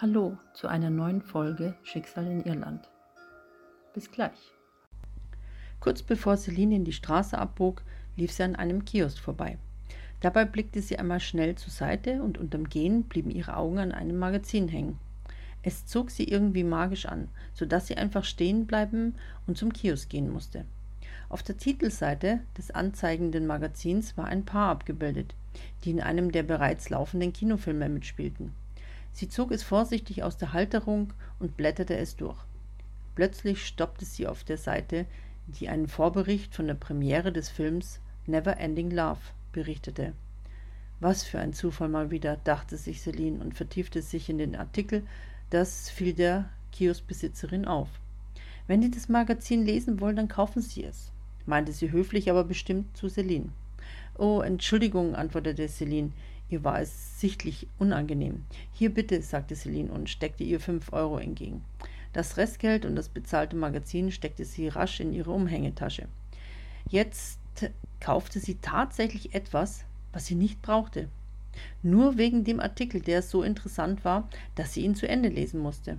Hallo zu einer neuen Folge Schicksal in Irland. Bis gleich. Kurz bevor Celine in die Straße abbog, lief sie an einem Kiosk vorbei. Dabei blickte sie einmal schnell zur Seite und unterm Gehen blieben ihre Augen an einem Magazin hängen. Es zog sie irgendwie magisch an, sodass sie einfach stehen bleiben und zum Kiosk gehen musste. Auf der Titelseite des anzeigenden Magazins war ein Paar abgebildet, die in einem der bereits laufenden Kinofilme mitspielten. Sie zog es vorsichtig aus der Halterung und blätterte es durch. Plötzlich stoppte sie auf der Seite, die einen Vorbericht von der Premiere des Films Never Ending Love berichtete. Was für ein Zufall mal wieder, dachte sich Celine und vertiefte sich in den Artikel. Das fiel der Kioskbesitzerin auf. Wenn Sie das Magazin lesen wollen, dann kaufen Sie es, meinte sie höflich, aber bestimmt zu Celine. Oh, Entschuldigung, antwortete Celine. Ihr war es sichtlich unangenehm. Hier bitte, sagte Celine und steckte ihr fünf Euro entgegen. Das Restgeld und das bezahlte Magazin steckte sie rasch in ihre Umhängetasche. Jetzt kaufte sie tatsächlich etwas, was sie nicht brauchte. Nur wegen dem Artikel, der so interessant war, dass sie ihn zu Ende lesen musste.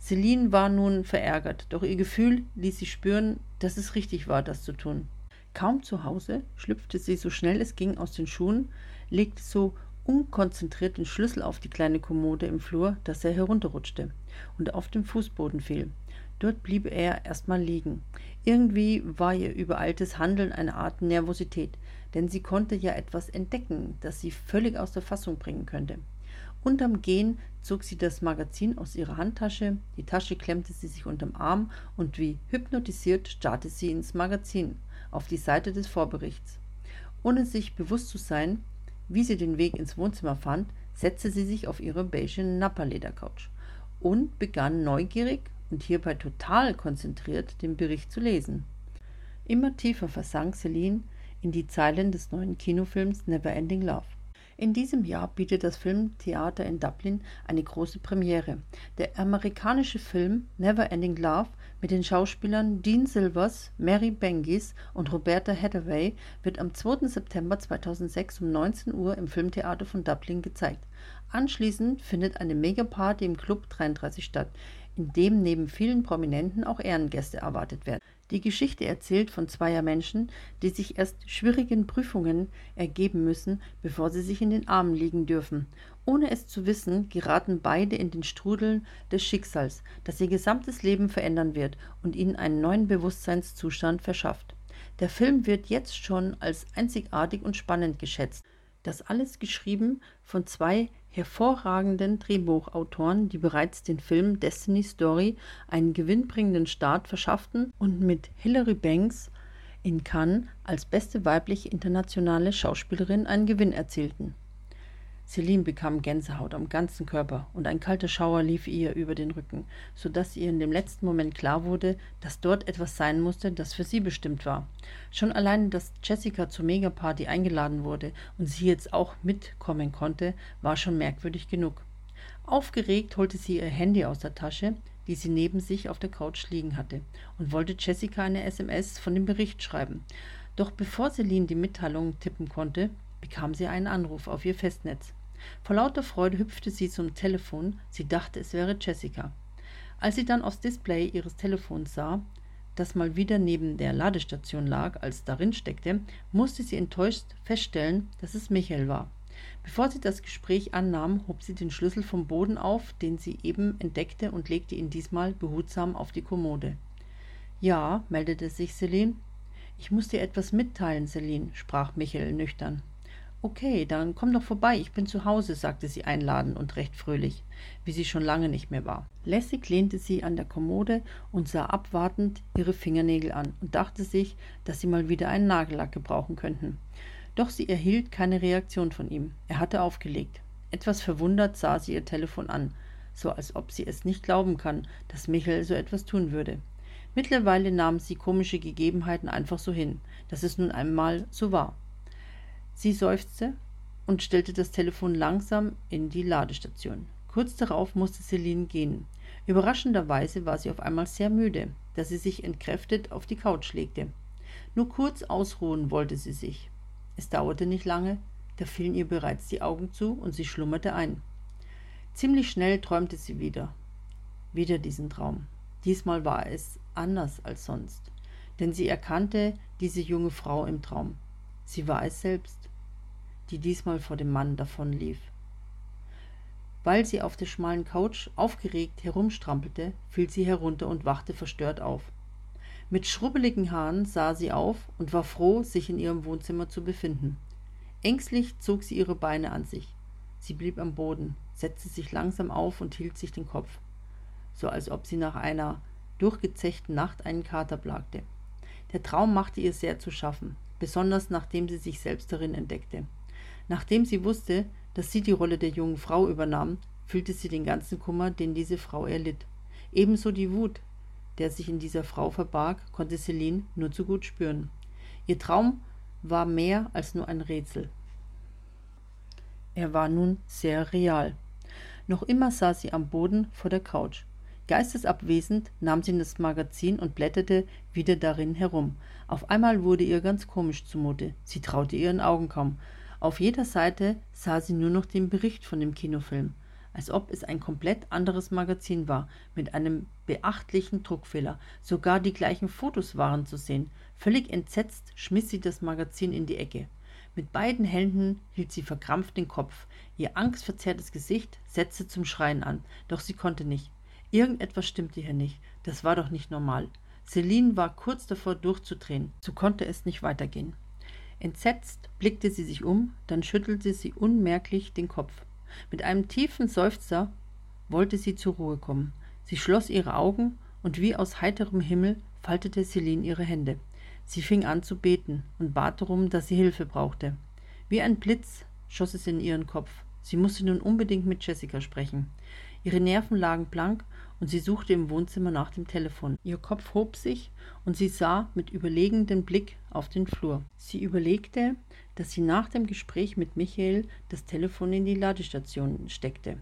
Celine war nun verärgert, doch ihr Gefühl ließ sie spüren, dass es richtig war, das zu tun. Kaum zu Hause schlüpfte sie so schnell es ging aus den Schuhen, legte so unkonzentriert den Schlüssel auf die kleine Kommode im Flur, dass er herunterrutschte und auf den Fußboden fiel. Dort blieb er erstmal liegen. Irgendwie war ihr übereiltes Handeln eine Art Nervosität, denn sie konnte ja etwas entdecken, das sie völlig aus der Fassung bringen könnte. Unterm Gehen zog sie das Magazin aus ihrer Handtasche, die Tasche klemmte sie sich unterm Arm und wie hypnotisiert starrte sie ins Magazin, auf die Seite des Vorberichts. Ohne sich bewusst zu sein, wie sie den Weg ins Wohnzimmer fand, setzte sie sich auf ihre beige Nappa-Ledercouch und begann neugierig und hierbei total konzentriert den Bericht zu lesen. Immer tiefer versank Celine in die Zeilen des neuen Kinofilms Never Ending Love. In diesem Jahr bietet das Filmtheater in Dublin eine große Premiere. Der amerikanische Film Never Ending Love mit den Schauspielern Dean Silvers, Mary Bengis und Roberta Hathaway wird am 2. September 2006 um 19 Uhr im Filmtheater von Dublin gezeigt. Anschließend findet eine Megaparty im Club 33 statt, in dem neben vielen Prominenten auch Ehrengäste erwartet werden. Die Geschichte erzählt von zweier Menschen, die sich erst schwierigen Prüfungen ergeben müssen, bevor sie sich in den Armen liegen dürfen. Ohne es zu wissen, geraten beide in den Strudel des Schicksals, das ihr gesamtes Leben verändern wird und ihnen einen neuen Bewusstseinszustand verschafft. Der Film wird jetzt schon als einzigartig und spannend geschätzt. Das alles geschrieben von zwei hervorragenden Drehbuchautoren, die bereits den Film Destiny Story einen gewinnbringenden Start verschafften und mit Hilary Banks in Cannes als beste weibliche internationale Schauspielerin einen Gewinn erzielten Celine bekam Gänsehaut am ganzen Körper und ein kalter Schauer lief ihr über den Rücken, so dass ihr in dem letzten Moment klar wurde, dass dort etwas sein musste, das für sie bestimmt war. Schon allein, dass Jessica zur Megaparty eingeladen wurde und sie jetzt auch mitkommen konnte, war schon merkwürdig genug. Aufgeregt holte sie ihr Handy aus der Tasche, die sie neben sich auf der Couch liegen hatte, und wollte Jessica eine SMS von dem Bericht schreiben. Doch bevor Celine die Mitteilung tippen konnte, bekam sie einen Anruf auf ihr Festnetz. Vor lauter Freude hüpfte sie zum Telefon, sie dachte, es wäre Jessica. Als sie dann aufs Display ihres Telefons sah, das mal wieder neben der Ladestation lag, als darin steckte, musste sie enttäuscht feststellen, dass es Michael war. Bevor sie das Gespräch annahm, hob sie den Schlüssel vom Boden auf, den sie eben entdeckte, und legte ihn diesmal behutsam auf die Kommode. Ja, meldete sich Celine. Ich muss dir etwas mitteilen, Celine, sprach Michael nüchtern. Okay, dann komm doch vorbei, ich bin zu Hause, sagte sie einladend und recht fröhlich, wie sie schon lange nicht mehr war. Lässig lehnte sie an der Kommode und sah abwartend ihre Fingernägel an und dachte sich, dass sie mal wieder einen Nagellack gebrauchen könnten. Doch sie erhielt keine Reaktion von ihm. Er hatte aufgelegt. Etwas verwundert sah sie ihr Telefon an, so als ob sie es nicht glauben kann, dass Michael so etwas tun würde. Mittlerweile nahm sie komische Gegebenheiten einfach so hin, dass es nun einmal so war. Sie seufzte und stellte das Telefon langsam in die Ladestation. Kurz darauf musste Celine gehen. Überraschenderweise war sie auf einmal sehr müde, dass sie sich entkräftet auf die Couch legte. Nur kurz ausruhen wollte sie sich. Es dauerte nicht lange, da fielen ihr bereits die Augen zu und sie schlummerte ein. Ziemlich schnell träumte sie wieder. Wieder diesen Traum. Diesmal war es anders als sonst, denn sie erkannte diese junge Frau im Traum. Sie war es selbst, die diesmal vor dem Mann davonlief. Weil sie auf der schmalen Couch aufgeregt herumstrampelte, fiel sie herunter und wachte verstört auf. Mit schrubbeligen Haaren sah sie auf und war froh, sich in ihrem Wohnzimmer zu befinden. Ängstlich zog sie ihre Beine an sich. Sie blieb am Boden, setzte sich langsam auf und hielt sich den Kopf, so als ob sie nach einer durchgezechten Nacht einen Kater plagte. Der Traum machte ihr sehr zu schaffen, besonders nachdem sie sich selbst darin entdeckte. Nachdem sie wusste, dass sie die Rolle der jungen Frau übernahm, fühlte sie den ganzen Kummer, den diese Frau erlitt. Ebenso die Wut, der sich in dieser Frau verbarg, konnte Celine nur zu gut spüren. Ihr Traum war mehr als nur ein Rätsel. Er war nun sehr real. Noch immer saß sie am Boden vor der Couch. Geistesabwesend nahm sie das Magazin und blätterte wieder darin herum. Auf einmal wurde ihr ganz komisch zumute. Sie traute ihren Augen kaum. Auf jeder Seite sah sie nur noch den Bericht von dem Kinofilm als ob es ein komplett anderes Magazin war, mit einem beachtlichen Druckfehler. Sogar die gleichen Fotos waren zu sehen. Völlig entsetzt schmiss sie das Magazin in die Ecke. Mit beiden Händen hielt sie verkrampft den Kopf. Ihr angstverzerrtes Gesicht setzte zum Schreien an, doch sie konnte nicht. Irgendetwas stimmte hier nicht. Das war doch nicht normal. Celine war kurz davor durchzudrehen. So konnte es nicht weitergehen. Entsetzt blickte sie sich um, dann schüttelte sie unmerklich den Kopf. Mit einem tiefen Seufzer wollte sie zur Ruhe kommen. Sie schloss ihre Augen und wie aus heiterem Himmel faltete Celine ihre Hände. Sie fing an zu beten und bat darum, dass sie Hilfe brauchte. Wie ein Blitz schoss es in ihren Kopf. Sie musste nun unbedingt mit Jessica sprechen. Ihre Nerven lagen blank und sie suchte im Wohnzimmer nach dem Telefon. Ihr Kopf hob sich und sie sah mit überlegendem Blick auf den Flur. Sie überlegte, dass sie nach dem Gespräch mit Michael das Telefon in die Ladestation steckte.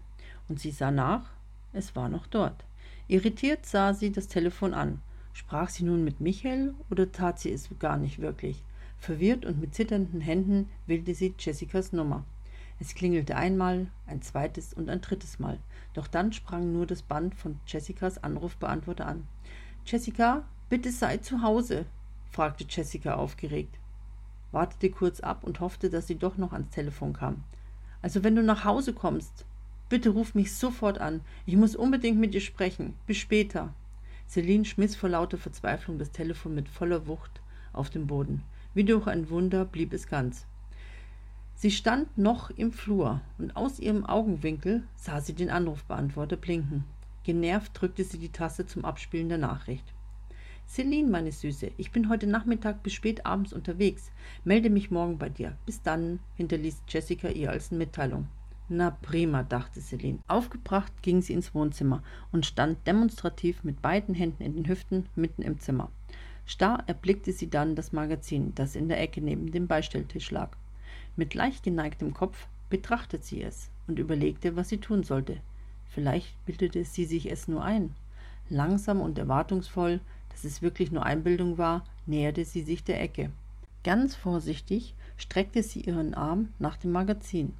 Und sie sah nach, es war noch dort. Irritiert sah sie das Telefon an. Sprach sie nun mit Michael oder tat sie es gar nicht wirklich? Verwirrt und mit zitternden Händen wählte sie Jessicas Nummer. Es klingelte einmal, ein zweites und ein drittes Mal. Doch dann sprang nur das Band von Jessicas Anrufbeantworter an. Jessica, bitte sei zu Hause, fragte Jessica aufgeregt, wartete kurz ab und hoffte, dass sie doch noch ans Telefon kam. Also wenn du nach Hause kommst, bitte ruf mich sofort an. Ich muss unbedingt mit dir sprechen. Bis später. Celine schmiss vor lauter Verzweiflung das Telefon mit voller Wucht auf den Boden. Wie durch ein Wunder blieb es ganz. Sie stand noch im Flur und aus ihrem Augenwinkel sah sie den Anrufbeantworter blinken. Genervt drückte sie die Taste zum Abspielen der Nachricht. Celine, meine Süße, ich bin heute Nachmittag bis spät abends unterwegs. Melde mich morgen bei dir. Bis dann, hinterließ Jessica ihr als Mitteilung. Na prima, dachte Celine. Aufgebracht ging sie ins Wohnzimmer und stand demonstrativ mit beiden Händen in den Hüften mitten im Zimmer. Starr erblickte sie dann das Magazin, das in der Ecke neben dem Beistelltisch lag. Mit leicht geneigtem Kopf betrachtete sie es und überlegte, was sie tun sollte. Vielleicht bildete sie sich es nur ein. Langsam und erwartungsvoll, dass es wirklich nur Einbildung war, näherte sie sich der Ecke. Ganz vorsichtig streckte sie ihren Arm nach dem Magazin.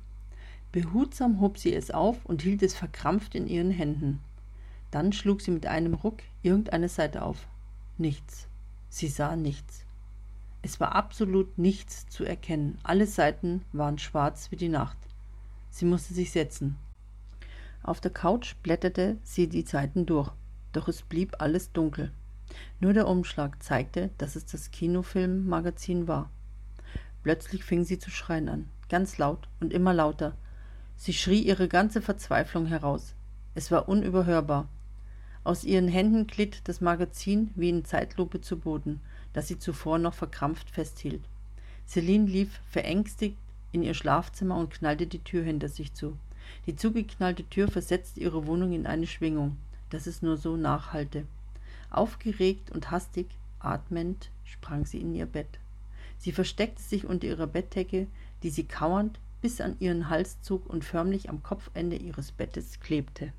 Behutsam hob sie es auf und hielt es verkrampft in ihren Händen. Dann schlug sie mit einem Ruck irgendeine Seite auf. Nichts. Sie sah nichts. Es war absolut nichts zu erkennen. Alle Seiten waren schwarz wie die Nacht. Sie musste sich setzen. Auf der Couch blätterte sie die Seiten durch, doch es blieb alles dunkel. Nur der Umschlag zeigte, dass es das Kinofilmmagazin war. Plötzlich fing sie zu schreien an, ganz laut und immer lauter. Sie schrie ihre ganze Verzweiflung heraus. Es war unüberhörbar. Aus ihren Händen glitt das Magazin wie in Zeitlupe zu Boden das sie zuvor noch verkrampft festhielt. Celine lief verängstigt in ihr Schlafzimmer und knallte die Tür hinter sich zu. Die zugeknallte Tür versetzte ihre Wohnung in eine Schwingung, dass es nur so nachhallte. Aufgeregt und hastig, atmend, sprang sie in ihr Bett. Sie versteckte sich unter ihrer Bettdecke, die sie kauernd bis an ihren Hals zog und förmlich am Kopfende ihres Bettes klebte.